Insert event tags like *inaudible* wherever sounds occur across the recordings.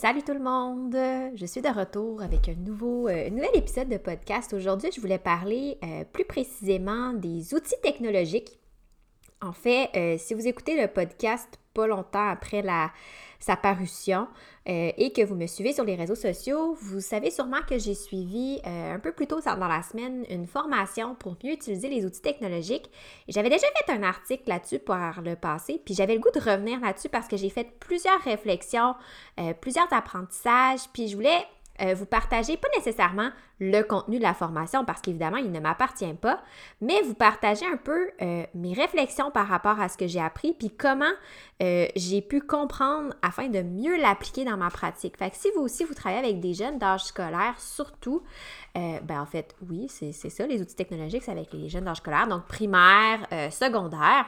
Salut tout le monde! Je suis de retour avec un euh, nouvel épisode de podcast. Aujourd'hui, je voulais parler euh, plus précisément des outils technologiques. En fait, euh, si vous écoutez le podcast pas longtemps après sa parution euh, et que vous me suivez sur les réseaux sociaux, vous savez sûrement que j'ai suivi euh, un peu plus tôt dans la semaine une formation pour mieux utiliser les outils technologiques. J'avais déjà fait un article là-dessus par le passé, puis j'avais le goût de revenir là-dessus parce que j'ai fait plusieurs réflexions, plusieurs apprentissages, puis je voulais euh, vous partagez pas nécessairement le contenu de la formation parce qu'évidemment, il ne m'appartient pas, mais vous partagez un peu euh, mes réflexions par rapport à ce que j'ai appris, puis comment euh, j'ai pu comprendre afin de mieux l'appliquer dans ma pratique. Fait que si vous aussi, vous travaillez avec des jeunes d'âge scolaire, surtout, ben en fait, oui, c'est ça, les outils technologiques, c'est avec les jeunes d'âge scolaire, donc primaire, secondaire.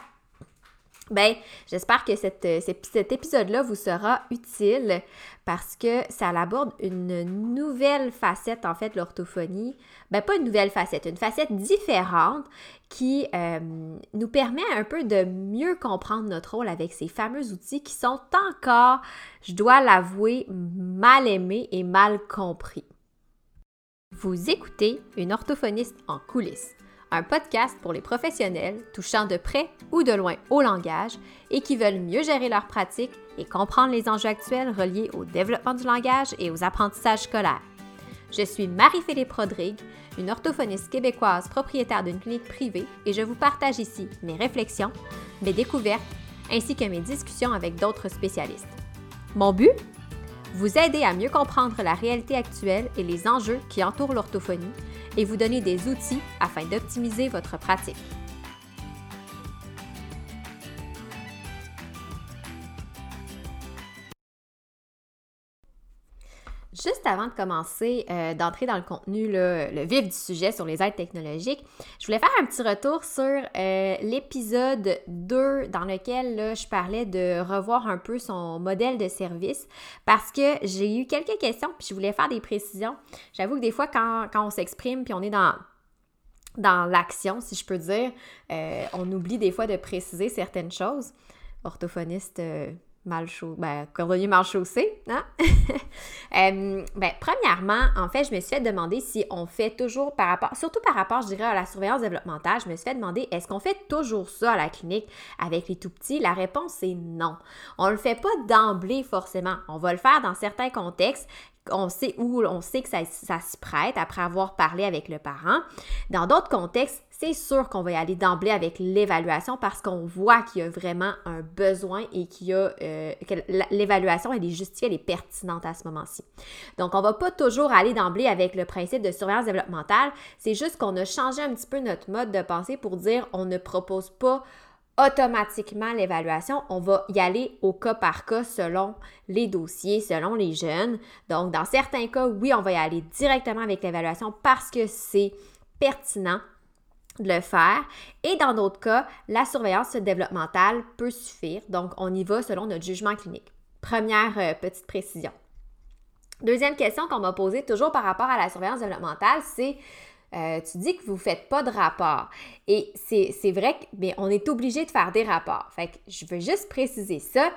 Ben, j'espère que euh, cet épisode-là vous sera utile parce que ça aborde une nouvelle facette, en fait, l'orthophonie. Ben, pas une nouvelle facette, une facette différente qui euh, nous permet un peu de mieux comprendre notre rôle avec ces fameux outils qui sont encore, je dois l'avouer, mal aimés et mal compris. Vous écoutez une orthophoniste en coulisses un podcast pour les professionnels touchant de près ou de loin au langage et qui veulent mieux gérer leur pratique et comprendre les enjeux actuels reliés au développement du langage et aux apprentissages scolaires. Je suis Marie-Philippe Rodrigue, une orthophoniste québécoise propriétaire d'une clinique privée et je vous partage ici mes réflexions, mes découvertes ainsi que mes discussions avec d'autres spécialistes. Mon but? Vous aider à mieux comprendre la réalité actuelle et les enjeux qui entourent l'orthophonie et vous donner des outils afin d'optimiser votre pratique. Juste avant de commencer, euh, d'entrer dans le contenu, le vif du sujet sur les aides technologiques, je voulais faire un petit retour sur euh, l'épisode 2 dans lequel je parlais de revoir un peu son modèle de service parce que j'ai eu quelques questions puis je voulais faire des précisions. J'avoue que des fois, quand, on s'exprime puis on est dans l'action, si je peux dire, euh, on oublie des fois de préciser certaines choses. Orthophoniste, mal chaussé, ben, cordonnier mal chaussé, hein? *laughs* euh, ben, premièrement, en fait, je me suis fait demander si on fait toujours par rapport, surtout par rapport, je dirais, à la surveillance développementale, je me suis fait demander est-ce qu'on fait toujours ça à la clinique avec les tout petits? La réponse est non. On ne le fait pas d'emblée forcément. On va le faire dans certains contextes on sait où on sait que ça, ça s'y prête après avoir parlé avec le parent. Dans d'autres contextes, c'est sûr qu'on va y aller d'emblée avec l'évaluation parce qu'on voit qu'il y a vraiment un besoin et qu'il y a euh, que l'évaluation elle est justifiée, elle est pertinente à ce moment-ci. Donc on va pas toujours aller d'emblée avec le principe de surveillance développementale, c'est juste qu'on a changé un petit peu notre mode de pensée pour dire on ne propose pas automatiquement l'évaluation. On va y aller au cas par cas selon les dossiers, selon les jeunes. Donc, dans certains cas, oui, on va y aller directement avec l'évaluation parce que c'est pertinent de le faire. Et dans d'autres cas, la surveillance développementale peut suffire. Donc, on y va selon notre jugement clinique. Première euh, petite précision. Deuxième question qu'on m'a posée toujours par rapport à la surveillance développementale, c'est euh, tu dis que vous ne faites pas de rapport. Et c'est vrai qu'on est obligé de faire des rapports. Fait que je veux juste préciser ça.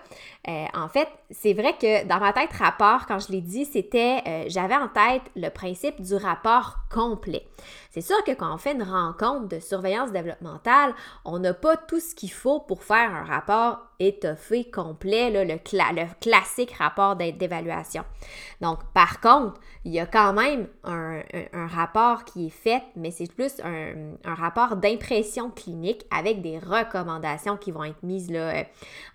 Euh, en fait, c'est vrai que dans ma tête, rapport, quand je l'ai dit, c'était, euh, j'avais en tête le principe du rapport complet. C'est sûr que quand on fait une rencontre de surveillance développementale, on n'a pas tout ce qu'il faut pour faire un rapport étoffé, complet, le, classique rapport d'évaluation. Donc, par contre, il y a quand même un, rapport qui est fait, mais c'est plus un, rapport d'impression clinique avec des recommandations qui vont être mises là, euh,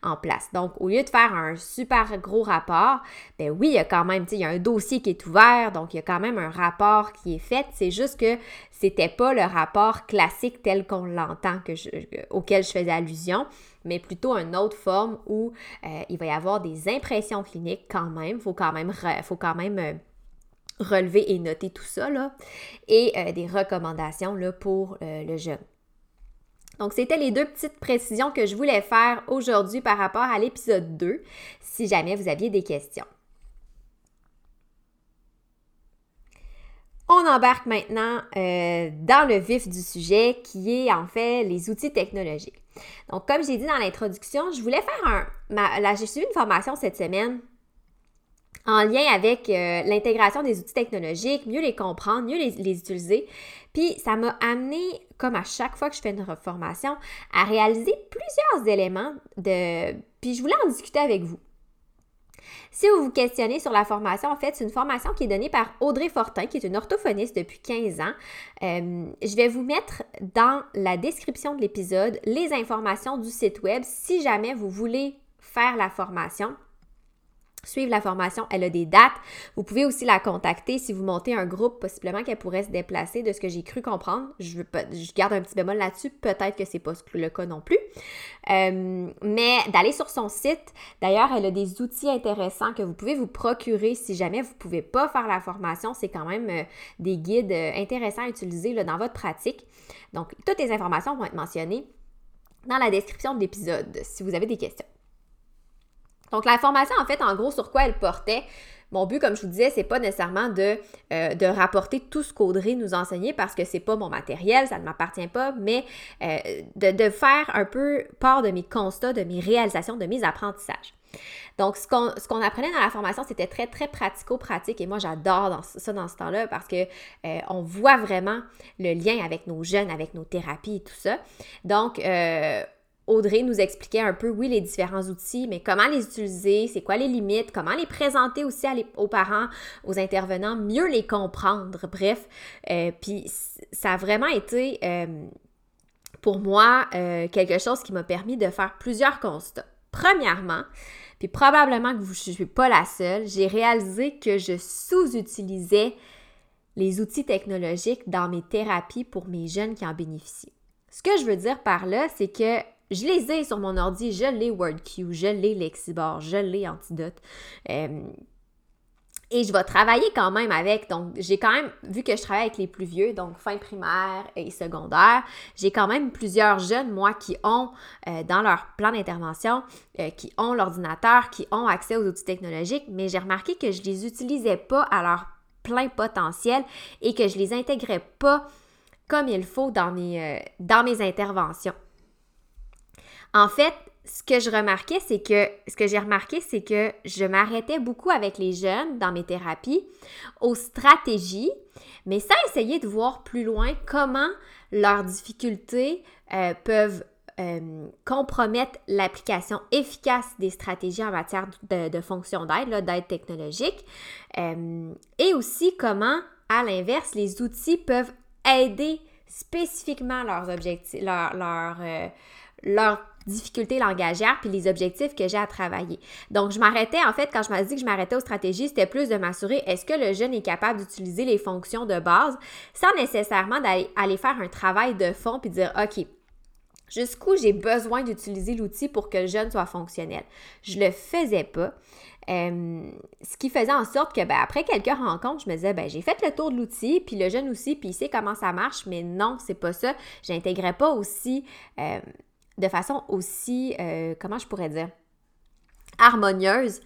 en place. Donc, au lieu de faire un super gros rapport, ben oui, il y a quand même, il y a un dossier qui est ouvert, donc il y a quand même un rapport qui est fait. C'est juste que c'était pas le rapport classique tel qu'on l'entend auquel je faisais allusion, mais plutôt une autre forme où euh, il va y avoir des impressions cliniques quand même. Il faut quand même, faut quand même euh, relever et noter tout ça, là, et euh, des recommandations là, pour le jeune. Donc, c'était les deux petites précisions que je voulais faire aujourd'hui par rapport à l'épisode 2, si jamais vous aviez des questions. On embarque maintenant euh, dans le vif du sujet qui est en fait les outils technologiques. Donc, comme j'ai dit dans l'introduction, je voulais faire un. là, j'ai suivi une formation cette semaine en lien avec euh, l'intégration des outils technologiques, mieux les comprendre, mieux les, utiliser. Puis ça m'a amené, comme à chaque fois que je fais une formation, à réaliser plusieurs éléments de... Puis je voulais en discuter avec vous. Si vous vous questionnez sur la formation, en fait, c'est une formation qui est donnée par Audrey Fortin, qui est une orthophoniste depuis 15 ans. Euh, je vais vous mettre dans la description de l'épisode les informations du site web si jamais vous voulez faire la formation suivre la formation. Elle a des dates. Vous pouvez aussi la contacter si vous montez un groupe, possiblement qu'elle pourrait se déplacer de ce que j'ai cru comprendre. Je, garde un petit bémol là-dessus. Peut-être que c'est pas le cas non plus. Euh, mais d'aller sur son site. D'ailleurs, elle a des outils intéressants que vous pouvez vous procurer si jamais vous ne pouvez pas faire la formation. C'est quand même euh, des guides euh, intéressants à utiliser dans votre pratique. Donc, toutes les informations vont être mentionnées dans la description de l'épisode si vous avez des questions. Donc, la formation, en fait, en gros, sur quoi elle portait, mon but, comme je vous disais, c'est pas nécessairement de, euh, de rapporter tout ce qu'Audrey nous enseignait parce que c'est pas mon matériel, ça ne m'appartient pas, mais euh, de, de, faire un peu part de mes constats, de mes réalisations, de mes apprentissages. Donc, ce qu'on, apprenait dans la formation, c'était très, très pratico-pratique et moi, j'adore ça dans ce temps-là parce que euh, on voit vraiment le lien avec nos jeunes, avec nos thérapies et tout ça. Donc, Audrey nous expliquait un peu, oui, les différents outils, mais comment les utiliser, c'est quoi les limites, comment les présenter aussi aux parents, aux intervenants, mieux les comprendre, bref. Euh, puis ça a vraiment été euh, pour moi euh, quelque chose qui m'a permis de faire plusieurs constats. Premièrement, puis probablement que je ne suis pas la seule, j'ai réalisé que je sous-utilisais les outils technologiques dans mes thérapies pour mes jeunes qui en bénéficient. Ce que je veux dire par là, c'est que je les ai sur mon ordi, je l'ai WordQ, je l'ai Lexibar, je l'ai Antidote. Euh, et je vais travailler quand même avec. Donc, j'ai quand même, vu que je travaille avec les plus vieux, donc fin primaire et secondaire, j'ai quand même plusieurs jeunes, moi, qui ont euh, dans leur plan d'intervention, euh, qui ont l'ordinateur, qui ont accès aux outils technologiques, mais j'ai remarqué que je ne les utilisais pas à leur plein potentiel et que je ne les intégrais pas comme il faut dans mes, dans mes interventions. En fait, ce que je remarquais, c'est que ce que j'ai remarqué, c'est que je m'arrêtais beaucoup avec les jeunes dans mes thérapies aux stratégies, mais sans essayer de voir plus loin comment leurs difficultés euh, peuvent euh, compromettre l'application efficace des stratégies en matière de, fonction d'aide, d'aide technologique, euh, et aussi comment, à l'inverse, les outils peuvent aider spécifiquement leurs objectifs, leurs leur, leur difficultés langagières puis les objectifs que j'ai à travailler. Donc, je m'arrêtais, en fait, quand je m'ai dit que je m'arrêtais aux stratégies, c'était plus de m'assurer est-ce que le jeune est capable d'utiliser les fonctions de base sans nécessairement d'aller aller faire un travail de fond puis dire OK, jusqu'où j'ai besoin d'utiliser l'outil pour que le jeune soit fonctionnel? Je le faisais pas. Ce qui faisait en sorte que ben, après quelques rencontres, je me disais ben, j'ai fait le tour de l'outil, puis le jeune aussi, puis il sait comment ça marche, mais non, c'est pas ça. J'intégrais pas aussi de façon aussi, euh, comment je pourrais dire, harmonieuse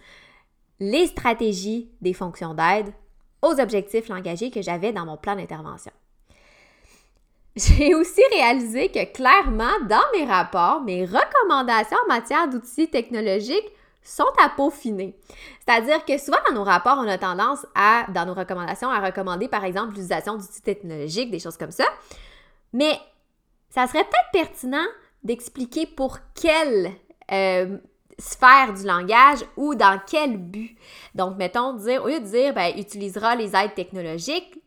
les stratégies des fonctions d'aide aux objectifs langagiers que j'avais dans mon plan d'intervention. J'ai aussi réalisé que clairement, dans mes rapports, mes recommandations en matière d'outils technologiques sont à peaufiner. C'est-à-dire que souvent dans nos rapports, on a tendance à, dans nos recommandations, à recommander par exemple l'utilisation d'outils technologiques, des choses comme ça. Mais ça serait peut-être pertinent d'expliquer pour quelle euh, sphère du langage ou dans quel but. Donc, mettons, dire, au lieu de dire, ben, utilisera les aides technologiques,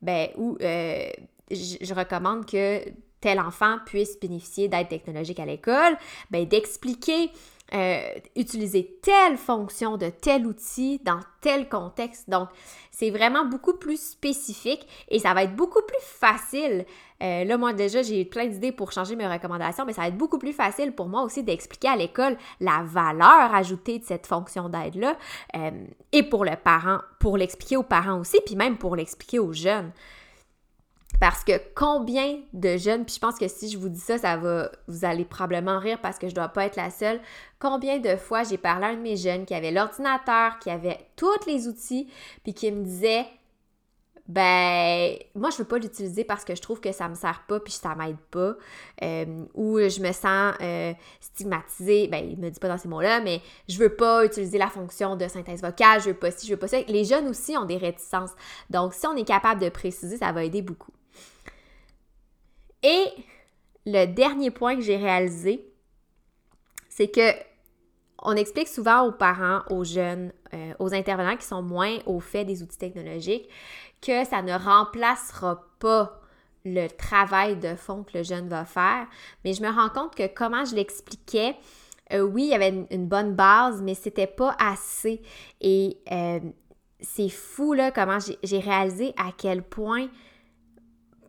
ben, ou euh, je, recommande que tel enfant puisse bénéficier d'aides technologiques à l'école, ben, d'expliquer euh, utiliser telle fonction de tel outil dans tel contexte. Donc, c'est vraiment beaucoup plus spécifique et ça va être beaucoup plus facile. Euh, là, moi, déjà, j'ai plein d'idées pour changer mes recommandations, mais ça va être beaucoup plus facile pour moi aussi d'expliquer à l'école la valeur ajoutée de cette fonction d'aide-là euh, et pour le parent, pour l'expliquer aux parents aussi, puis même pour l'expliquer aux jeunes. Parce que combien de jeunes, puis je pense que si je vous dis ça, ça va, vous allez probablement rire parce que je dois pas être la seule. Combien de fois j'ai parlé à un de mes jeunes qui avait l'ordinateur, qui avait tous les outils, puis qui me disait ben moi je veux pas l'utiliser parce que je trouve que ça me sert pas puis ça m'aide pas. Euh, ou je me sens euh, stigmatisée. Ben il me dit pas dans ces mots-là mais je veux pas utiliser la fonction de synthèse vocale je veux pas si je veux pas ça. Les jeunes aussi ont des réticences. Donc si on est capable de préciser ça va aider beaucoup et le dernier point que j'ai réalisé c'est que on explique souvent aux parents, aux jeunes, euh, aux intervenants qui sont moins au fait des outils technologiques que ça ne remplacera pas le travail de fond que le jeune va faire. Mais je me rends compte que comment je l'expliquais, euh, oui, il y avait une, bonne base, mais c'était pas assez. Et euh, c'est fou, là, comment j'ai réalisé à quel point,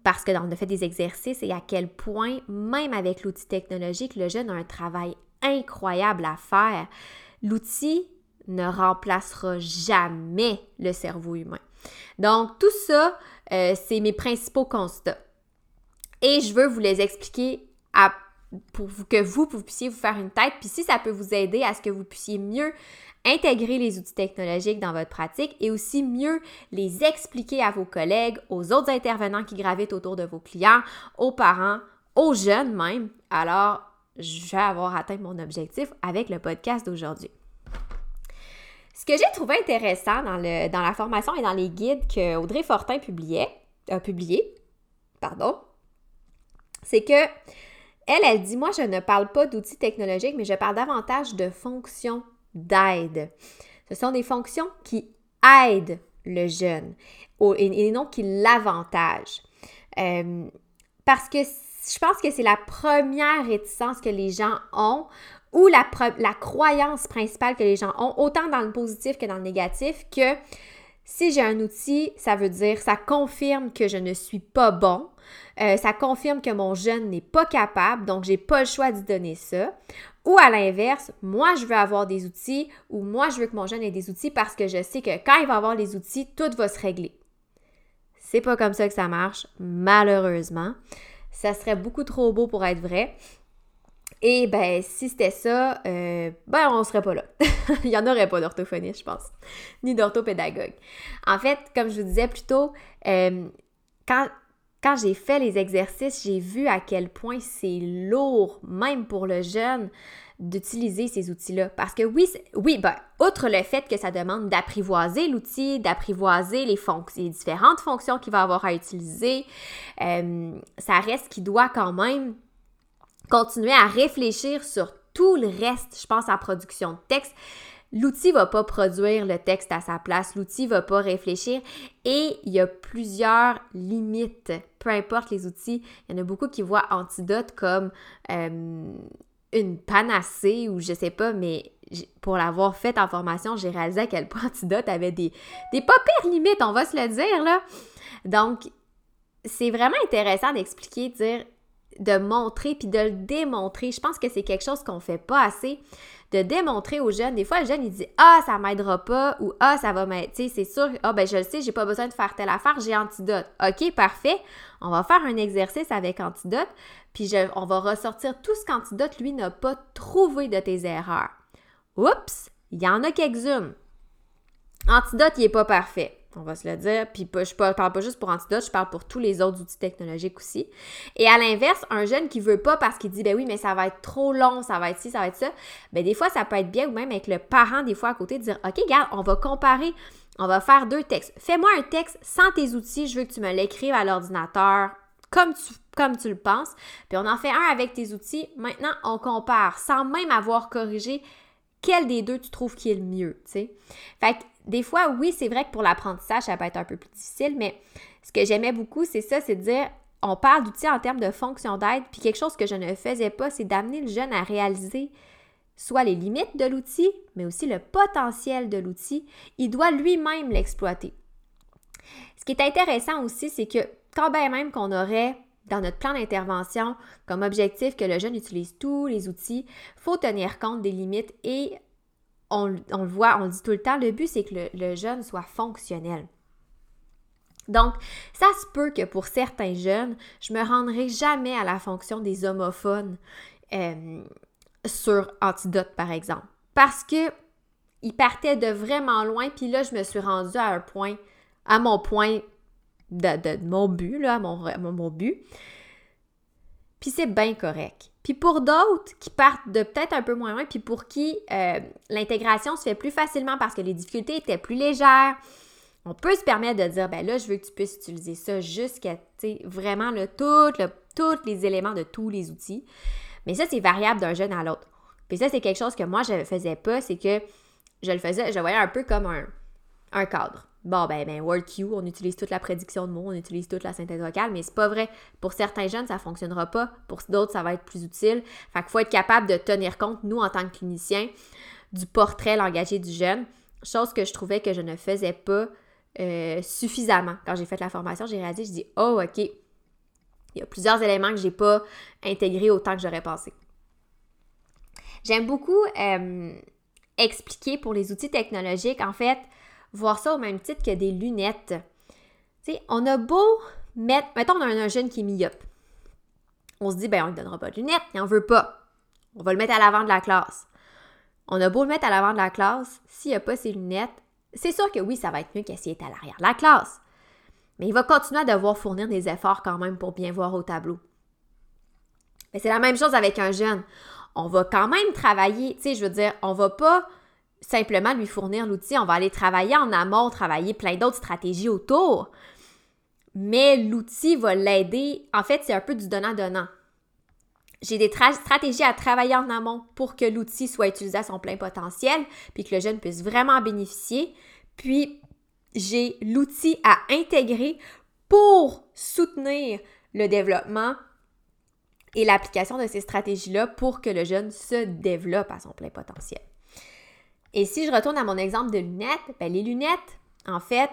parce que on a fait des exercices, et à quel point, même avec l'outil technologique, le jeune a un travail incroyable à faire. L'outil ne remplacera jamais le cerveau humain. Donc, tout ça, euh, c'est mes principaux constats. Et je veux vous les expliquer pour que vous, puissiez vous faire une tête. Puis si ça peut vous aider à ce que vous puissiez mieux intégrer les outils technologiques dans votre pratique et aussi mieux les expliquer à vos collègues, aux autres intervenants qui gravitent autour de vos clients, aux parents, aux jeunes même. Alors, je vais avoir atteint mon objectif avec le podcast d'aujourd'hui. Ce que j'ai trouvé intéressant dans, le, dans la formation et dans les guides que Audrey Fortin publiait, a publié, pardon, c'est que elle, elle dit, moi, je ne parle pas d'outils technologiques, mais je parle davantage de fonctions d'aide. Ce sont des fonctions qui aident le jeune et, non qui l'avantagent. Euh, parce que je pense que c'est la première réticence que les gens ont ou la, la croyance principale que les gens ont, autant dans le positif que dans le négatif, que si j'ai un outil, ça veut dire, ça confirme que je ne suis pas bon, euh, ça confirme que mon jeune n'est pas capable, donc j'ai pas le choix d'y donner ça. Ou à l'inverse, moi je veux avoir des outils ou moi je veux que mon jeune ait des outils parce que je sais que quand il va avoir les outils, tout va se régler. C'est pas comme ça que ça marche, malheureusement. Ça serait beaucoup trop beau pour être vrai. Et ben, si c'était ça, euh, ben, on serait pas là. *laughs* Il n'y en aurait pas d'orthophoniste, je pense, ni d'orthopédagogue. En fait, comme je vous disais plus tôt, euh, quand, quand j'ai fait les exercices, j'ai vu à quel point c'est lourd, même pour le jeune, d'utiliser ces outils-là. Parce que oui, oui, ben, outre le fait que ça demande d'apprivoiser l'outil, d'apprivoiser les, différentes fonctions qu'il va avoir à utiliser, euh, ça reste qu'il doit quand même continuer à réfléchir sur tout le reste, je pense à production de texte. L'outil va pas produire le texte à sa place, l'outil va pas réfléchir et il y a plusieurs limites, peu importe les outils. Il y en a beaucoup qui voient Antidote comme euh, une panacée ou je sais pas, mais pour l'avoir fait en formation, j'ai réalisé à quel point Antidote avait des, des pas pires limites, on va se le dire là. Donc, c'est vraiment intéressant d'expliquer, de dire de montrer puis de le démontrer. Je pense que c'est quelque chose qu'on fait pas assez de démontrer aux jeunes. Des fois, le jeune, il dit Ah, ça m'aidera pas ou Ah, ça va m'aider. Tu sais, c'est sûr, Ah, ben je le sais, j'ai pas besoin de faire telle affaire, j'ai antidote. OK, parfait. On va faire un exercice avec antidote, puis on va ressortir tout ce qu'antidote, lui, n'a pas trouvé de tes erreurs. Oups, il y en a quelques-unes. Antidote, il est pas parfait on va se le dire. Puis je parle pas juste pour Antidote, je parle pour tous les autres outils technologiques aussi. Et à l'inverse, un jeune qui veut pas parce qu'il dit ben oui, mais ça va être trop long, ça va être ci, ça va être ça, ben des fois ça peut être bien ou même avec le parent des fois à côté de dire OK, regarde, on va comparer, on va faire deux textes. Fais-moi un texte sans tes outils, je veux que tu me l'écrives à l'ordinateur comme tu, comme tu le penses. Puis on en fait un avec tes outils. Maintenant, on compare sans même avoir corrigé quel des deux tu trouves qui est le mieux, tu. Fait que des fois, oui, c'est vrai que pour l'apprentissage, ça peut être un peu plus difficile, mais ce que j'aimais beaucoup, c'est ça, c'est de dire, on parle d'outils en termes de fonction d'aide, puis quelque chose que je ne faisais pas, c'est d'amener le jeune à réaliser soit les limites de l'outil, mais aussi le potentiel de l'outil. Il doit lui-même l'exploiter. Ce qui est intéressant aussi, c'est que quand bien même qu'on aurait dans notre plan d'intervention comme objectif que le jeune utilise tous les outils, il faut tenir compte des limites et on, le voit, on le dit tout le temps, le but c'est que le, jeune soit fonctionnel. Donc, ça se peut que pour certains jeunes, je me rendrai jamais à la fonction des homophones euh, sur Antidote, par exemple. Parce que il partait de vraiment loin, puis là, je me suis rendue à un point, à mon point de, mon but, là, mon, but. Puis c'est bien correct. Puis pour d'autres qui partent de peut-être un peu moins loin, puis pour qui euh, l'intégration se fait plus facilement parce que les difficultés étaient plus légères, on peut se permettre de dire, ben là, je veux que tu puisses utiliser ça jusqu'à, vraiment le, le, tous les éléments de tous les outils. Mais ça, c'est variable d'un jeune à l'autre. Puis ça, c'est quelque chose que moi, je ne faisais pas, c'est que je le faisais, je voyais un peu comme un cadre. Bon, ben, ben, WordQ, on utilise toute la prédiction de mots, on utilise toute la synthèse vocale, mais c'est pas vrai. Pour certains jeunes, ça fonctionnera pas. Pour d'autres, ça va être plus utile. Fait qu'il faut être capable de tenir compte, nous, en tant que cliniciens, du portrait langagier du jeune. Chose que je trouvais que je ne faisais pas euh, suffisamment. Quand j'ai fait la formation, j'ai réalisé, je dis, oh, OK, il y a plusieurs éléments que j'ai pas intégrés autant que j'aurais pensé. J'aime beaucoup euh, expliquer pour les outils technologiques, en fait, voir ça au même titre que des lunettes. Tu sais, on a beau mettre, mettons, on a un, jeune qui est myope. On se dit, ben, on ne donnera pas de lunettes, il n'en veut pas. On va le mettre à l'avant de la classe. On a beau le mettre à l'avant de la classe, s'il n'a pas ses lunettes, c'est sûr que oui, ça va être mieux qu'il est à l'arrière de la classe. Mais il va continuer à devoir fournir des efforts quand même pour bien voir au tableau. Mais c'est la même chose avec un jeune. On va quand même travailler, tu sais, je veux dire, on va pas simplement lui fournir l'outil, on va aller travailler en amont, travailler plein d'autres stratégies autour. Mais l'outil va l'aider. En fait, c'est un peu du donnant-donnant. J'ai des stratégies à travailler en amont pour que l'outil soit utilisé à son plein potentiel, puis que le jeune puisse vraiment bénéficier. Puis, j'ai l'outil à intégrer pour soutenir le développement et l'application de ces stratégies-là pour que le jeune se développe à son plein potentiel. Et si je retourne à mon exemple de lunettes, ben les lunettes, en fait,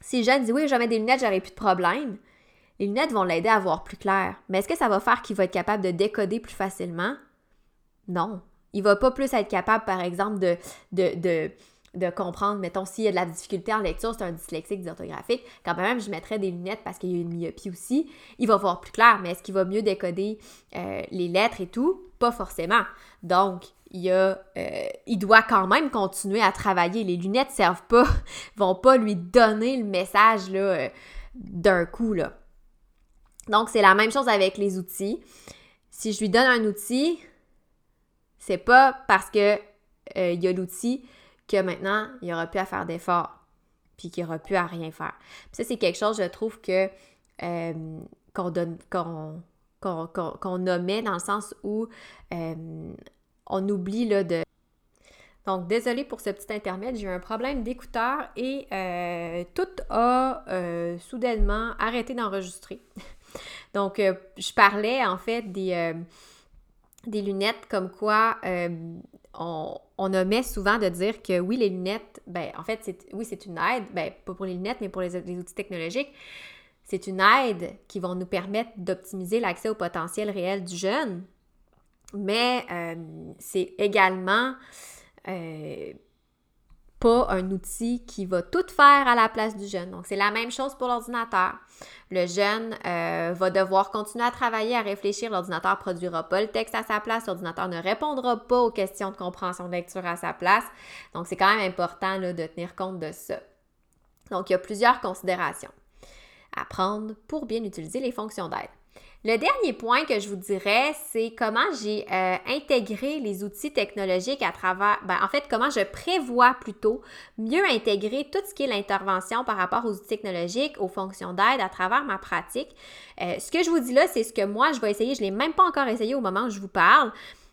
si le jeune dit oui, je vais des lunettes, j'aurai plus de problème, les lunettes vont l'aider à voir plus clair. Mais est-ce que ça va faire qu'il va être capable de décoder plus facilement? Non. Il va pas plus être capable, par exemple, de, de, de, comprendre, mettons, s'il y a de la difficulté en lecture, c'est un dyslexique dysorthographique, quand même, je mettrais des lunettes parce qu'il y a une myopie aussi, il va voir plus clair, mais est-ce qu'il va mieux décoder euh, les lettres et tout? Pas forcément. Donc, il, a, euh, il doit quand même continuer à travailler. Les lunettes ne servent pas, *laughs* vont pas lui donner le message là, euh, d'un coup. Là. Donc, c'est la même chose avec les outils. Si je lui donne un outil, c'est pas parce que euh, il y a l'outil que maintenant, il n'y aura plus à faire d'efforts, puis qu'il n'y aura plus à rien faire. ça, c'est quelque chose, je trouve, que qu'on donne, qu'on, qu'on, nommait dans le sens où on oublie là, de... Donc, désolé pour ce petit intermède, j'ai eu un problème d'écouteur et euh, tout a euh, soudainement arrêté d'enregistrer. *laughs* Donc, euh, je parlais en fait des, lunettes comme quoi on, on omet souvent de dire que oui, les lunettes, ben en fait, c'est, oui, c'est une aide, ben pas pour les lunettes, mais pour les outils technologiques. C'est une aide qui va nous permettre d'optimiser l'accès au potentiel réel du jeune, mais euh, c'est également euh, pas un outil qui va tout faire à la place du jeune. Donc, c'est la même chose pour l'ordinateur. Le jeune euh, va devoir continuer à travailler, à réfléchir. L'ordinateur ne produira pas le texte à sa place. L'ordinateur ne répondra pas aux questions de compréhension de lecture à sa place. Donc, c'est quand même important de tenir compte de ça. Donc, il y a plusieurs considérations à prendre pour bien utiliser les fonctions d'aide. Le dernier point que je vous dirais, c'est comment j'ai euh, intégré les outils technologiques à travers, ben, en fait, comment je prévois plutôt mieux intégrer tout ce qui est l'intervention par rapport aux outils technologiques, aux fonctions d'aide à travers ma pratique. Euh, ce que je vous dis là, c'est ce que moi, je vais essayer. Je ne l'ai même pas encore essayé au moment où je vous parle.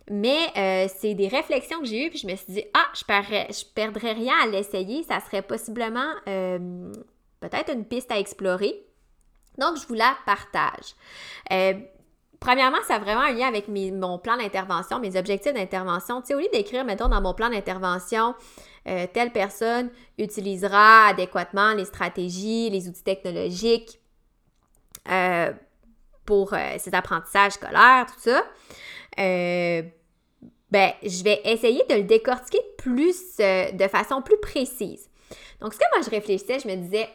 Mais euh, c'est des réflexions que j'ai eues, puis je me suis dit, ah, je ne je perdrais rien à l'essayer. Ça serait possiblement peut-être une piste à explorer. Donc, je vous la partage. Euh, premièrement, ça a vraiment un lien avec mon plan d'intervention, mes objectifs d'intervention. Tu sais, au lieu d'écrire, mettons, dans mon plan d'intervention, euh, telle personne utilisera adéquatement les stratégies, les outils technologiques euh, pour ses apprentissages scolaires, tout ça. ben, je vais essayer de le décortiquer plus, de façon plus précise. Donc, ce que moi je réfléchissais, je me disais,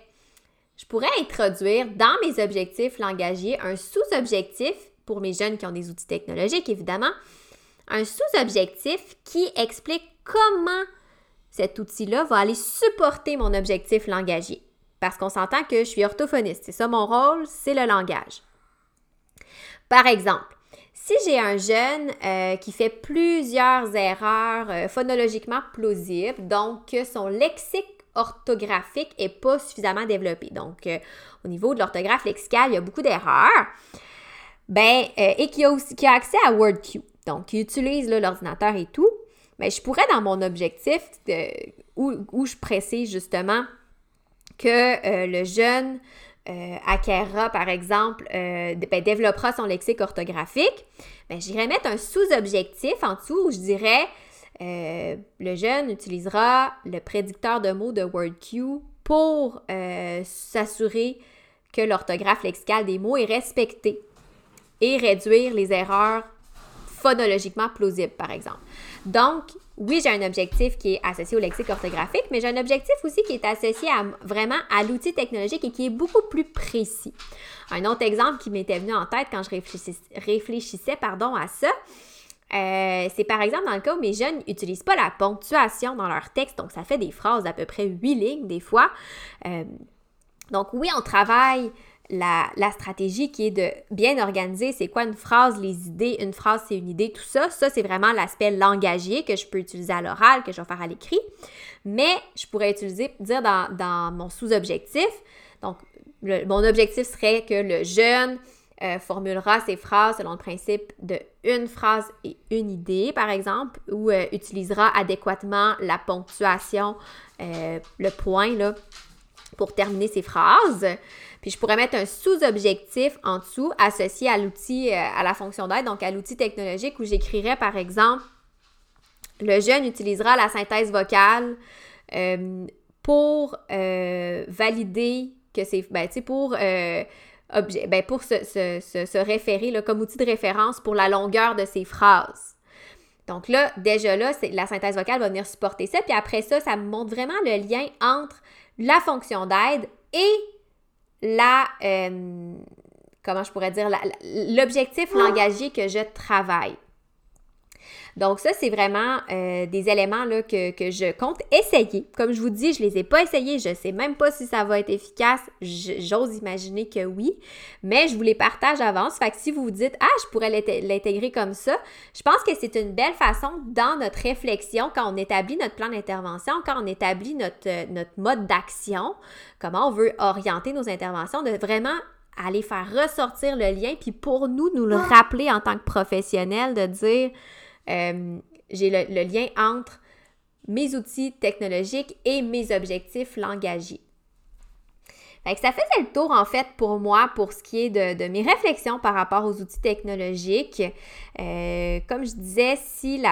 je pourrais introduire dans mes objectifs langagiers un sous-objectif pour mes jeunes qui ont des outils technologiques, évidemment, un sous-objectif qui explique comment cet outil-là va aller supporter mon objectif langagier. parce qu'on s'entend que je suis orthophoniste. C'est ça mon rôle, c'est le langage. Par exemple, si j'ai un jeune euh, qui fait plusieurs erreurs euh, phonologiquement plausibles, donc que son lexique orthographique est pas suffisamment développé. Donc, euh, au niveau de l'orthographe lexicale, il y a beaucoup d'erreurs. Ben, et qui a aussi qui a accès à WordQ. Donc, qui utilise l'ordinateur et tout. Mais je pourrais, dans mon objectif, où, je précise justement que le jeune euh, par exemple, euh, ben, développera son lexique orthographique, ben, j'irais mettre un sous-objectif en dessous où je dirais euh, le jeune utilisera le prédicteur de mots de WordQ pour s'assurer que l'orthographe lexicale des mots est respectée et réduire les erreurs phonologiquement plausibles, par exemple. Donc, oui, j'ai un objectif qui est associé au lexique orthographique, mais j'ai un objectif aussi qui est associé à, vraiment à l'outil technologique et qui est beaucoup plus précis. Un autre exemple qui m'était venu en tête quand je réfléchissais, pardon, à ça, euh, c'est par exemple dans le cas où mes jeunes n'utilisent pas la ponctuation dans leur texte, donc ça fait des phrases d'à peu près huit lignes des fois. Euh, donc oui, on travaille la, stratégie qui est de bien organiser c'est quoi une phrase, les idées, une phrase c'est une idée, tout ça. Ça, c'est vraiment l'aspect langagier que je peux utiliser à l'oral, que je vais faire à l'écrit. Mais je pourrais utiliser, dire dans, mon sous-objectif. Donc, mon objectif serait que le jeune euh, formulera ses phrases selon le principe de une phrase et une idée, par exemple, ou euh, utilisera adéquatement la ponctuation, euh, le point, là, pour terminer ses phrases. Puis je pourrais mettre un sous-objectif en dessous associé à l'outil, à la fonction d'aide, donc à l'outil technologique où j'écrirais par exemple le jeune utilisera la synthèse vocale pour valider que c'est. Ben, pour. Ben, pour se, référer comme outil de référence pour la longueur de ses phrases. Donc là, déjà là, la synthèse vocale va venir supporter ça. Puis après ça, ça me montre vraiment le lien entre la fonction d'aide et la, euh, comment je pourrais dire, l'objectif ah! langagier que je travaille. Donc ça, c'est vraiment euh, des éléments là, que, je compte essayer. Comme je vous dis, je ne les ai pas essayés, je ne sais même pas si ça va être efficace. J'ose imaginer que oui, mais je vous les partage avance. Fait que si vous vous dites, ah, je pourrais l'intégrer comme ça, je pense que c'est une belle façon dans notre réflexion, quand on établit notre plan d'intervention, quand on établit notre, euh, notre mode d'action, comment on veut orienter nos interventions, de vraiment aller faire ressortir le lien, puis pour nous, nous le ah! rappeler en tant que professionnels, de dire, euh, j'ai le, lien entre mes outils technologiques et mes objectifs langagiers. Ça faisait le tour en fait pour moi pour ce qui est de, mes réflexions par rapport aux outils technologiques. Euh, comme je disais, si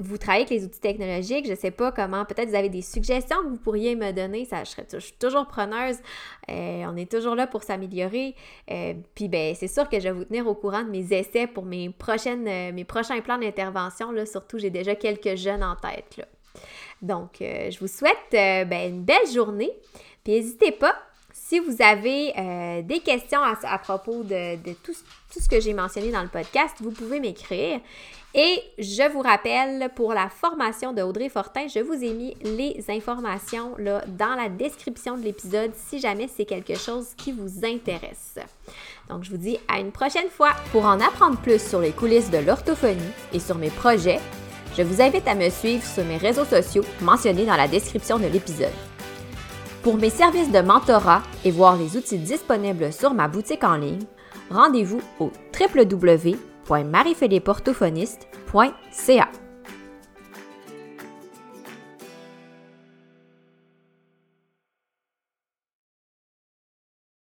vous travaillez avec les outils technologiques, je ne sais pas comment, peut-être vous avez des suggestions que vous pourriez me donner, ça, je, serais, suis toujours preneuse. Euh, on est toujours là pour s'améliorer. Euh, puis ben, c'est sûr que je vais vous tenir au courant de mes essais pour mes, prochains plans d'intervention. Surtout, j'ai déjà quelques jeunes en tête. Donc, je vous souhaite ben, une belle journée. Puis n'hésitez pas si vous avez euh, des questions à, propos de, tout, ce que j'ai mentionné dans le podcast, vous pouvez m'écrire. Et je vous rappelle, pour la formation de Audrey Fortin, je vous ai mis les informations dans la description de l'épisode si jamais c'est quelque chose qui vous intéresse. Donc, je vous dis à une prochaine fois. Pour en apprendre plus sur les coulisses de l'orthophonie et sur mes projets, je vous invite à me suivre sur mes réseaux sociaux mentionnés dans la description de l'épisode. Pour mes services de mentorat et voir les outils disponibles sur ma boutique en ligne, rendez-vous au www.mariephilippeorthophoniste.ca.